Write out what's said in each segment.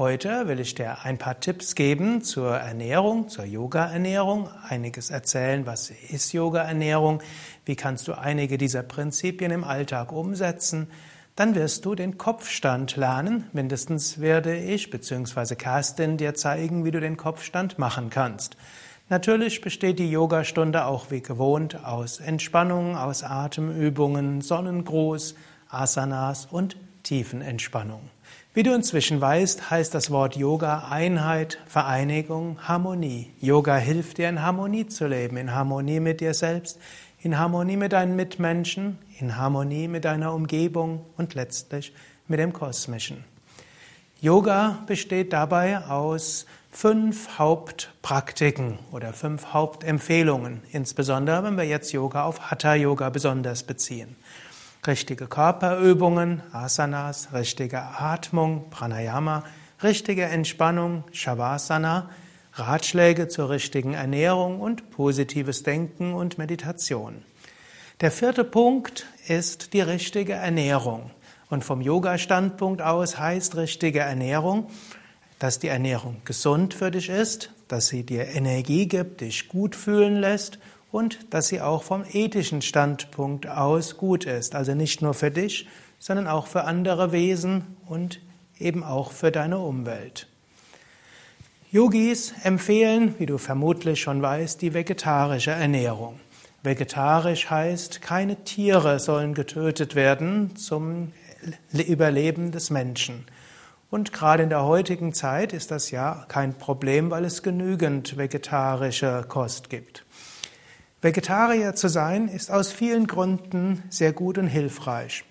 Heute will ich dir ein paar Tipps geben zur Ernährung, zur Yoga-Ernährung, einiges erzählen, was ist Yoga-Ernährung, wie kannst du einige dieser Prinzipien im Alltag umsetzen. Dann wirst du den Kopfstand lernen. Mindestens werde ich bzw. Kerstin dir zeigen, wie du den Kopfstand machen kannst. Natürlich besteht die Yogastunde auch wie gewohnt aus Entspannung, aus Atemübungen, Sonnengruß, Asanas und Tiefenentspannung. Wie du inzwischen weißt, heißt das Wort Yoga Einheit, Vereinigung, Harmonie. Yoga hilft dir in Harmonie zu leben, in Harmonie mit dir selbst, in Harmonie mit deinen Mitmenschen, in Harmonie mit deiner Umgebung und letztlich mit dem Kosmischen. Yoga besteht dabei aus fünf Hauptpraktiken oder fünf Hauptempfehlungen, insbesondere wenn wir jetzt Yoga auf Hatha Yoga besonders beziehen richtige Körperübungen, Asanas, richtige Atmung, Pranayama, richtige Entspannung, Shavasana, Ratschläge zur richtigen Ernährung und positives Denken und Meditation. Der vierte Punkt ist die richtige Ernährung. Und vom Yoga-Standpunkt aus heißt richtige Ernährung, dass die Ernährung gesund für dich ist, dass sie dir Energie gibt, dich gut fühlen lässt und dass sie auch vom ethischen Standpunkt aus gut ist. Also nicht nur für dich, sondern auch für andere Wesen und eben auch für deine Umwelt. Yogis empfehlen, wie du vermutlich schon weißt, die vegetarische Ernährung. Vegetarisch heißt, keine Tiere sollen getötet werden zum Überleben des Menschen. Und gerade in der heutigen Zeit ist das ja kein Problem, weil es genügend vegetarische Kost gibt. Vegetarier zu sein ist aus vielen Gründen sehr gut und hilfreich.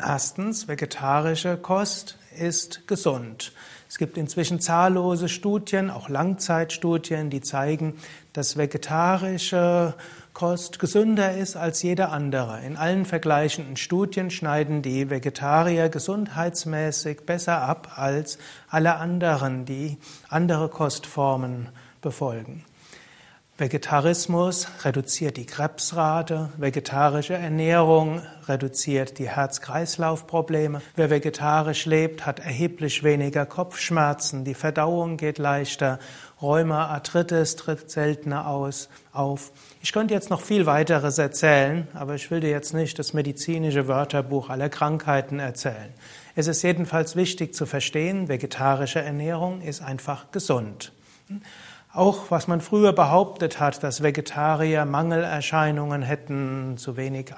Erstens, vegetarische Kost ist gesund. Es gibt inzwischen zahllose Studien, auch Langzeitstudien, die zeigen, dass vegetarische Kost gesünder ist als jede andere. In allen vergleichenden Studien schneiden die Vegetarier gesundheitsmäßig besser ab als alle anderen, die andere Kostformen befolgen. Vegetarismus reduziert die Krebsrate, vegetarische Ernährung reduziert die Herz-Kreislauf-Probleme. Wer vegetarisch lebt, hat erheblich weniger Kopfschmerzen, die Verdauung geht leichter, Rheuma, Arthritis tritt seltener aus, auf. Ich könnte jetzt noch viel weiteres erzählen, aber ich will dir jetzt nicht das medizinische Wörterbuch aller Krankheiten erzählen. Es ist jedenfalls wichtig zu verstehen, vegetarische Ernährung ist einfach gesund. Auch was man früher behauptet hat, dass Vegetarier Mangelerscheinungen hätten, zu wenig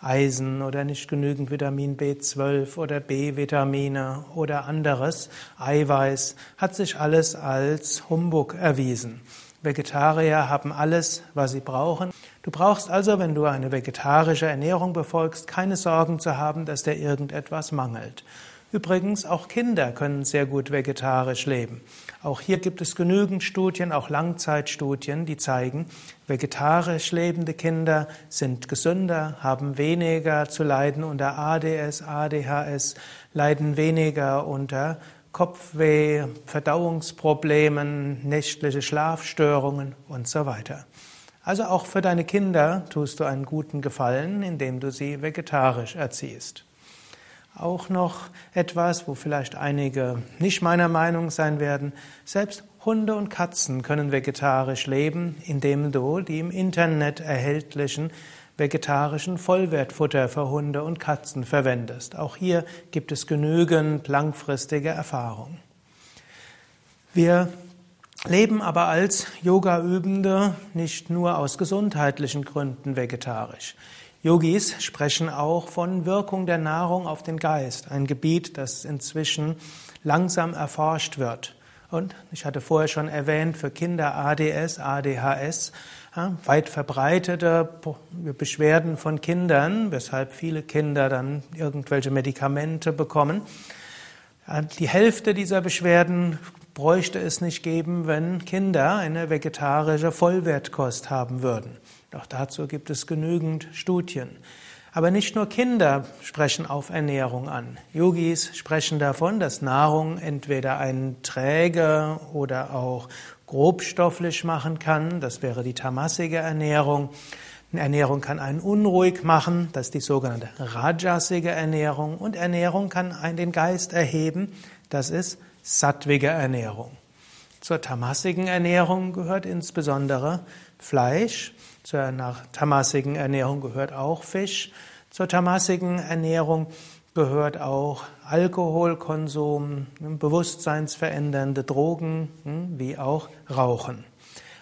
Eisen oder nicht genügend Vitamin B12 oder B-Vitamine oder anderes, Eiweiß, hat sich alles als Humbug erwiesen. Vegetarier haben alles, was sie brauchen. Du brauchst also, wenn du eine vegetarische Ernährung befolgst, keine Sorgen zu haben, dass dir irgendetwas mangelt. Übrigens, auch Kinder können sehr gut vegetarisch leben. Auch hier gibt es genügend Studien, auch Langzeitstudien, die zeigen, vegetarisch lebende Kinder sind gesünder, haben weniger zu leiden unter ADS, ADHS, leiden weniger unter Kopfweh, Verdauungsproblemen, nächtliche Schlafstörungen und so weiter. Also auch für deine Kinder tust du einen guten Gefallen, indem du sie vegetarisch erziehst. Auch noch etwas, wo vielleicht einige nicht meiner Meinung sein werden. Selbst Hunde und Katzen können vegetarisch leben, indem du die im Internet erhältlichen vegetarischen Vollwertfutter für Hunde und Katzen verwendest. Auch hier gibt es genügend langfristige Erfahrung. Wir leben aber als Yoga-Übende nicht nur aus gesundheitlichen Gründen vegetarisch. Yogis sprechen auch von Wirkung der Nahrung auf den Geist, ein Gebiet, das inzwischen langsam erforscht wird. Und ich hatte vorher schon erwähnt, für Kinder ADS, ADHS, ja, weit verbreitete Beschwerden von Kindern, weshalb viele Kinder dann irgendwelche Medikamente bekommen. Die Hälfte dieser Beschwerden bräuchte es nicht geben, wenn Kinder eine vegetarische Vollwertkost haben würden. Doch dazu gibt es genügend Studien. Aber nicht nur Kinder sprechen auf Ernährung an. Yogis sprechen davon, dass Nahrung entweder einen träge oder auch grobstofflich machen kann. Das wäre die tamasige Ernährung. Ernährung kann einen unruhig machen. Das ist die sogenannte rajasige Ernährung. Und Ernährung kann einen den Geist erheben. Das ist sattwige Ernährung. Zur tamassigen Ernährung gehört insbesondere Fleisch. Zur tamassigen Ernährung gehört auch Fisch. Zur tamassigen Ernährung gehört auch Alkoholkonsum, bewusstseinsverändernde Drogen, hm, wie auch Rauchen.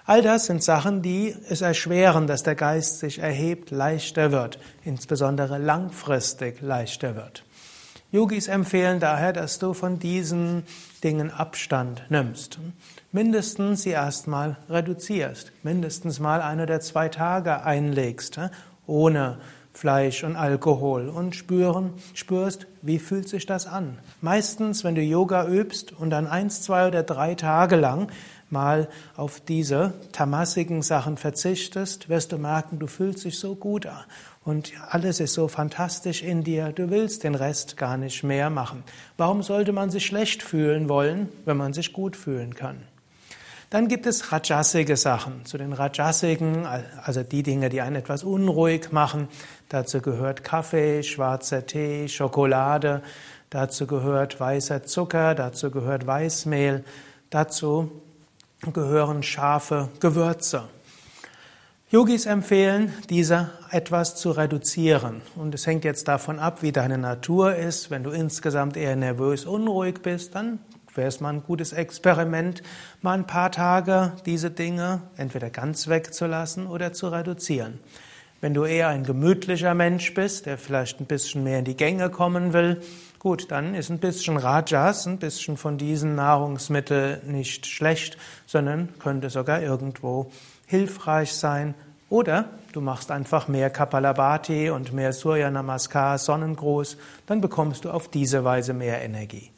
All das sind Sachen, die es erschweren, dass der Geist sich erhebt, leichter wird, insbesondere langfristig leichter wird. Yogis empfehlen daher, dass du von diesen Dingen Abstand nimmst. Mindestens sie erstmal reduzierst, mindestens mal ein oder zwei Tage einlegst, ohne Fleisch und Alkohol und spüren, spürst, wie fühlt sich das an. Meistens, wenn du Yoga übst und dann eins, zwei oder drei Tage lang mal auf diese tamassigen Sachen verzichtest, wirst du merken, du fühlst dich so gut an und alles ist so fantastisch in dir, du willst den Rest gar nicht mehr machen. Warum sollte man sich schlecht fühlen wollen, wenn man sich gut fühlen kann? Dann gibt es rajasige Sachen. Zu den rajasigen, also die Dinge, die einen etwas unruhig machen, dazu gehört Kaffee, schwarzer Tee, Schokolade, dazu gehört weißer Zucker, dazu gehört Weißmehl, dazu gehören scharfe Gewürze. Yogis empfehlen, diese etwas zu reduzieren. Und es hängt jetzt davon ab, wie deine Natur ist. Wenn du insgesamt eher nervös, unruhig bist, dann wäre es mal ein gutes Experiment, mal ein paar Tage diese Dinge entweder ganz wegzulassen oder zu reduzieren. Wenn du eher ein gemütlicher Mensch bist, der vielleicht ein bisschen mehr in die Gänge kommen will, Gut, dann ist ein bisschen Rajas, ein bisschen von diesen Nahrungsmitteln nicht schlecht, sondern könnte sogar irgendwo hilfreich sein. Oder du machst einfach mehr Kapalabhati und mehr Surya Namaskar, Sonnengruß, dann bekommst du auf diese Weise mehr Energie.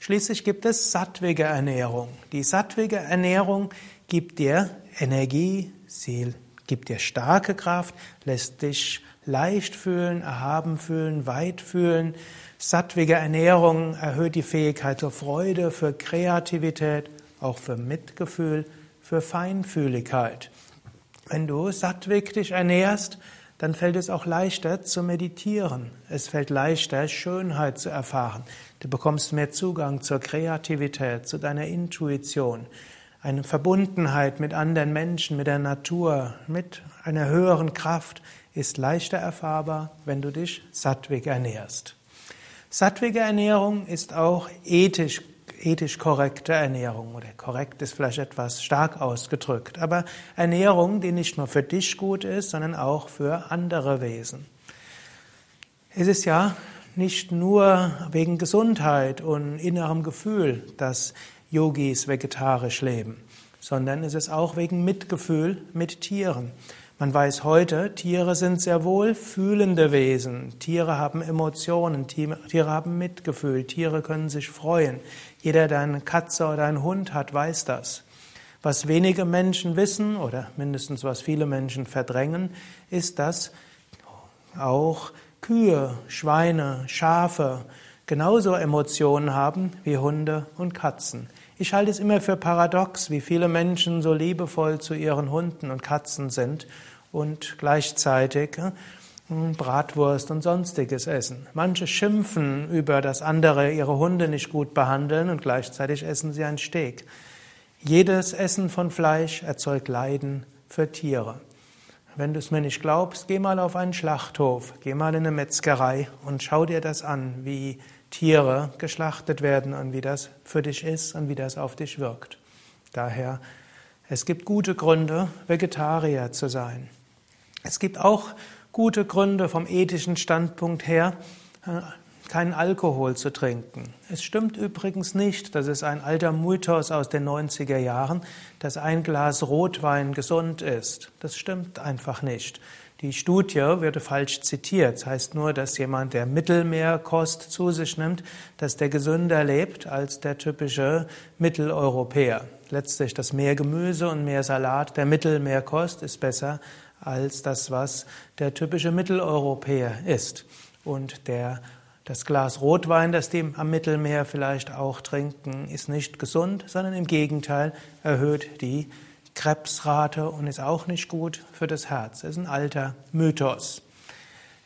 Schließlich gibt es sattwige Ernährung. Die sattwige Ernährung gibt dir Energie, sie gibt dir starke Kraft, lässt dich leicht fühlen, erhaben fühlen, weit fühlen. Sattwige Ernährung erhöht die Fähigkeit zur Freude, für Kreativität, auch für Mitgefühl, für Feinfühligkeit. Wenn du sattwig dich ernährst, dann fällt es auch leichter zu meditieren. Es fällt leichter, Schönheit zu erfahren. Du bekommst mehr Zugang zur Kreativität, zu deiner Intuition, eine Verbundenheit mit anderen Menschen, mit der Natur, mit einer höheren Kraft ist leichter erfahrbar, wenn du dich sattwig ernährst. Sattwige Ernährung ist auch ethisch, ethisch korrekte Ernährung oder korrekt ist vielleicht etwas stark ausgedrückt, aber Ernährung, die nicht nur für dich gut ist, sondern auch für andere Wesen. Es ist ja nicht nur wegen Gesundheit und innerem Gefühl, dass Yogis vegetarisch leben, sondern es ist auch wegen Mitgefühl mit Tieren. Man weiß heute, Tiere sind sehr wohl fühlende Wesen. Tiere haben Emotionen, Tiere haben Mitgefühl, Tiere können sich freuen. Jeder, der eine Katze oder einen Hund hat, weiß das. Was wenige Menschen wissen oder mindestens was viele Menschen verdrängen, ist, dass auch Kühe, Schweine, Schafe genauso Emotionen haben wie Hunde und Katzen. Ich halte es immer für paradox, wie viele Menschen so liebevoll zu ihren Hunden und Katzen sind und gleichzeitig äh, Bratwurst und sonstiges essen. Manche schimpfen über, dass andere ihre Hunde nicht gut behandeln und gleichzeitig essen sie ein Steak. Jedes Essen von Fleisch erzeugt Leiden für Tiere. Wenn du es mir nicht glaubst, geh mal auf einen Schlachthof, geh mal in eine Metzgerei und schau dir das an, wie Tiere geschlachtet werden und wie das für dich ist und wie das auf dich wirkt. Daher, es gibt gute Gründe, Vegetarier zu sein. Es gibt auch gute Gründe vom ethischen Standpunkt her, äh, keinen Alkohol zu trinken. Es stimmt übrigens nicht, das ist ein alter Mythos aus den 90er Jahren, dass ein Glas Rotwein gesund ist. Das stimmt einfach nicht. Die Studie wird falsch zitiert. Das heißt nur, dass jemand, der Mittelmeerkost zu sich nimmt, dass der gesünder lebt als der typische Mitteleuropäer. Letztlich das mehr Gemüse und mehr Salat der Mittelmeerkost ist besser als das, was der typische Mitteleuropäer ist. Und der, das Glas Rotwein, das die am Mittelmeer vielleicht auch trinken, ist nicht gesund, sondern im Gegenteil erhöht die Krebsrate und ist auch nicht gut für das Herz. Das ist ein alter Mythos.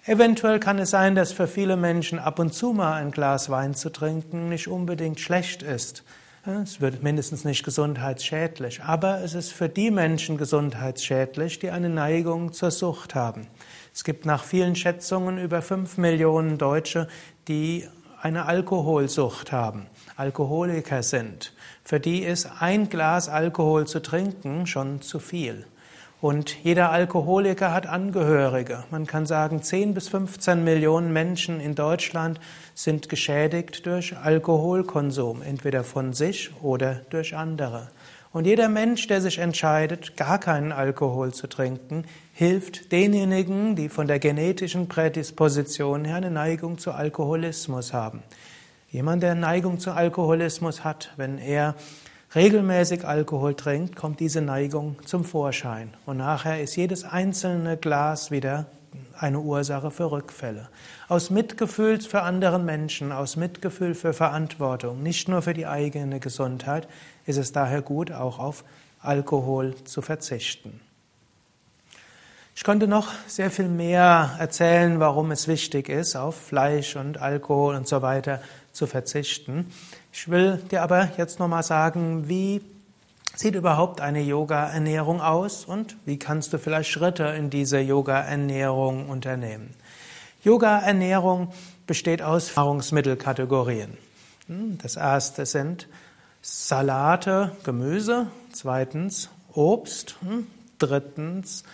Eventuell kann es sein, dass für viele Menschen ab und zu mal ein Glas Wein zu trinken nicht unbedingt schlecht ist. Es wird mindestens nicht gesundheitsschädlich, aber es ist für die Menschen gesundheitsschädlich, die eine Neigung zur Sucht haben. Es gibt nach vielen Schätzungen über fünf Millionen Deutsche, die eine Alkoholsucht haben, Alkoholiker sind. Für die ist ein Glas Alkohol zu trinken schon zu viel. Und jeder Alkoholiker hat Angehörige. Man kann sagen, 10 bis 15 Millionen Menschen in Deutschland sind geschädigt durch Alkoholkonsum, entweder von sich oder durch andere. Und jeder Mensch, der sich entscheidet, gar keinen Alkohol zu trinken, hilft denjenigen, die von der genetischen Prädisposition her eine Neigung zu Alkoholismus haben. Jemand, der Neigung zu Alkoholismus hat, wenn er regelmäßig Alkohol trinkt, kommt diese Neigung zum Vorschein. Und nachher ist jedes einzelne Glas wieder eine Ursache für Rückfälle. Aus Mitgefühl für anderen Menschen, aus Mitgefühl für Verantwortung, nicht nur für die eigene Gesundheit, ist es daher gut, auch auf Alkohol zu verzichten. Ich konnte noch sehr viel mehr erzählen, warum es wichtig ist, auf Fleisch und Alkohol und so weiter zu verzichten. Ich will dir aber jetzt nochmal sagen, wie sieht überhaupt eine Yoga-Ernährung aus und wie kannst du vielleicht Schritte in diese Yoga-Ernährung unternehmen. Yoga-Ernährung besteht aus Nahrungsmittelkategorien. Hm, das erste sind Salate, Gemüse, zweitens Obst, hm, drittens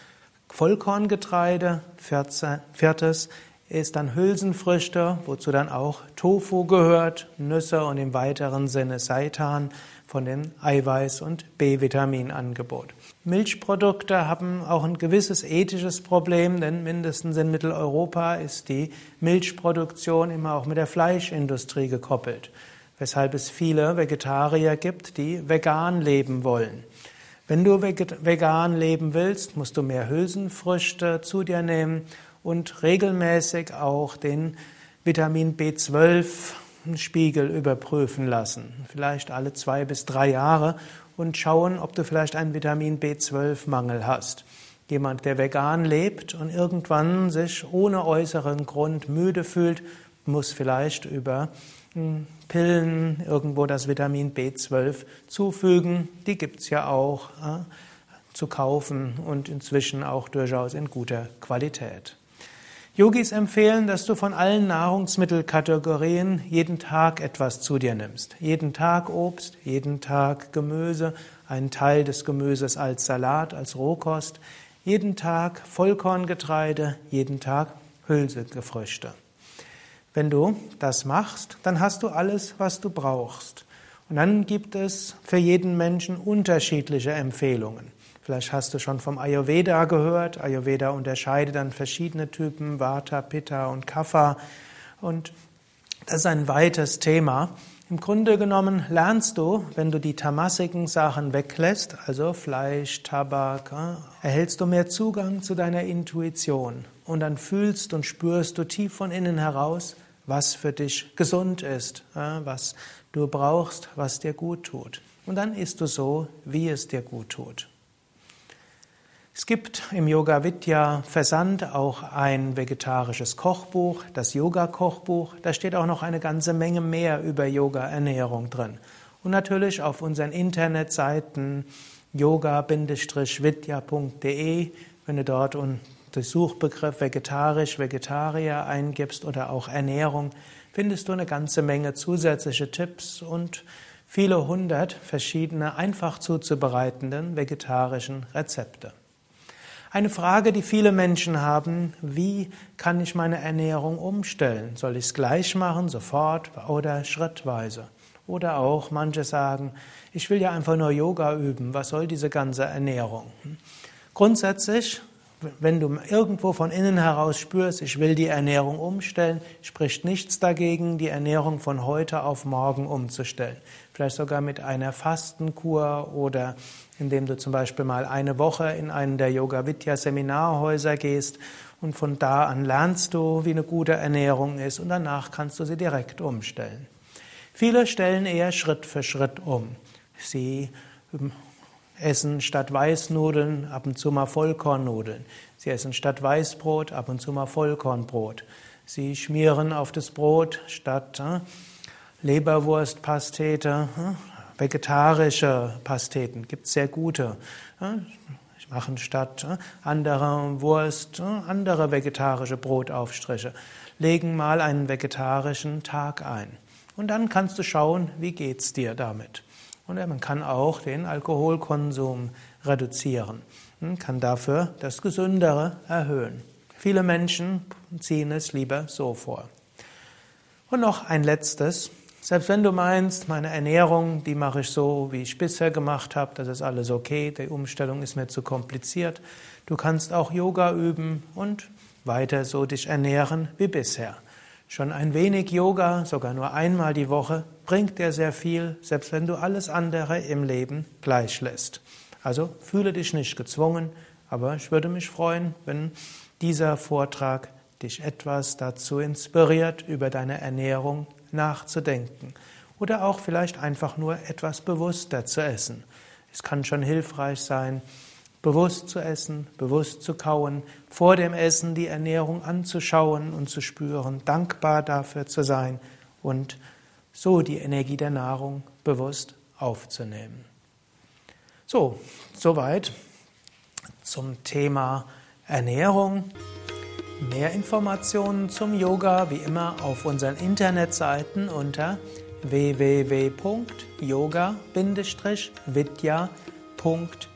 Vollkorngetreide, viertes ist dann Hülsenfrüchte, wozu dann auch Tofu gehört, Nüsse und im weiteren Sinne Seitan von dem Eiweiß- und B-Vitaminangebot. Milchprodukte haben auch ein gewisses ethisches Problem, denn mindestens in Mitteleuropa ist die Milchproduktion immer auch mit der Fleischindustrie gekoppelt, weshalb es viele Vegetarier gibt, die vegan leben wollen. Wenn du vegan leben willst, musst du mehr Hülsenfrüchte zu dir nehmen und regelmäßig auch den Vitamin B12 Spiegel überprüfen lassen. Vielleicht alle zwei bis drei Jahre und schauen, ob du vielleicht einen Vitamin B12-Mangel hast. Jemand, der vegan lebt und irgendwann sich ohne äußeren Grund müde fühlt, muss vielleicht über Pillen irgendwo das Vitamin B12 zufügen. Die gibt es ja auch äh, zu kaufen und inzwischen auch durchaus in guter Qualität. Yogis empfehlen, dass du von allen Nahrungsmittelkategorien jeden Tag etwas zu dir nimmst. Jeden Tag Obst, jeden Tag Gemüse, einen Teil des Gemüses als Salat, als Rohkost, jeden Tag Vollkorngetreide, jeden Tag Hülsegefrüchte. Wenn du das machst, dann hast du alles, was du brauchst. Und dann gibt es für jeden Menschen unterschiedliche Empfehlungen. Vielleicht hast du schon vom Ayurveda gehört. Ayurveda unterscheidet dann verschiedene Typen, Vata, Pitta und Kapha. Und das ist ein weites Thema. Im Grunde genommen lernst du, wenn du die tamasigen Sachen weglässt, also Fleisch, Tabak, äh, erhältst du mehr Zugang zu deiner Intuition. Und dann fühlst und spürst du tief von innen heraus, was für dich gesund ist, was du brauchst, was dir gut tut. Und dann isst du so, wie es dir gut tut. Es gibt im Yoga Vidya Versand auch ein vegetarisches Kochbuch, das Yoga Kochbuch. Da steht auch noch eine ganze Menge mehr über Yoga Ernährung drin. Und natürlich auf unseren Internetseiten yoga-vidya.de, wenn du dort den Suchbegriff vegetarisch, Vegetarier eingibst oder auch Ernährung, findest du eine ganze Menge zusätzliche Tipps und viele hundert verschiedene einfach zuzubereitenden vegetarischen Rezepte. Eine Frage, die viele Menschen haben, wie kann ich meine Ernährung umstellen? Soll ich es gleich machen, sofort oder schrittweise? Oder auch manche sagen, ich will ja einfach nur Yoga üben, was soll diese ganze Ernährung? Grundsätzlich wenn du irgendwo von innen heraus spürst, ich will die Ernährung umstellen, spricht nichts dagegen, die Ernährung von heute auf morgen umzustellen. Vielleicht sogar mit einer Fastenkur oder indem du zum Beispiel mal eine Woche in einen der Yoga Vidya Seminarhäuser gehst und von da an lernst du, wie eine gute Ernährung ist und danach kannst du sie direkt umstellen. Viele stellen eher Schritt für Schritt um. Sie essen statt Weißnudeln ab und zu mal Vollkornnudeln. Sie essen statt Weißbrot ab und zu mal Vollkornbrot. Sie schmieren auf das Brot statt äh, Leberwurstpastete äh, vegetarische Pasteten. Gibt sehr gute. Äh, machen statt anderer Wurst andere vegetarische Brotaufstriche. Legen mal einen vegetarischen Tag ein. Und dann kannst du schauen, wie geht's dir damit. Und man kann auch den Alkoholkonsum reduzieren, man kann dafür das Gesündere erhöhen. Viele Menschen ziehen es lieber so vor. Und noch ein letztes. Selbst wenn du meinst, meine Ernährung, die mache ich so, wie ich bisher gemacht habe, das ist alles okay, die Umstellung ist mir zu kompliziert. Du kannst auch Yoga üben und weiter so dich ernähren wie bisher. Schon ein wenig Yoga, sogar nur einmal die Woche, bringt dir sehr viel, selbst wenn du alles andere im Leben gleich lässt. Also fühle dich nicht gezwungen, aber ich würde mich freuen, wenn dieser Vortrag dich etwas dazu inspiriert, über deine Ernährung nachzudenken oder auch vielleicht einfach nur etwas bewusster zu essen. Es kann schon hilfreich sein, bewusst zu essen, bewusst zu kauen, vor dem Essen die Ernährung anzuschauen und zu spüren, dankbar dafür zu sein und so die Energie der Nahrung bewusst aufzunehmen. So, soweit zum Thema Ernährung. Mehr Informationen zum Yoga wie immer auf unseren Internetseiten unter www.yoga-vidya.de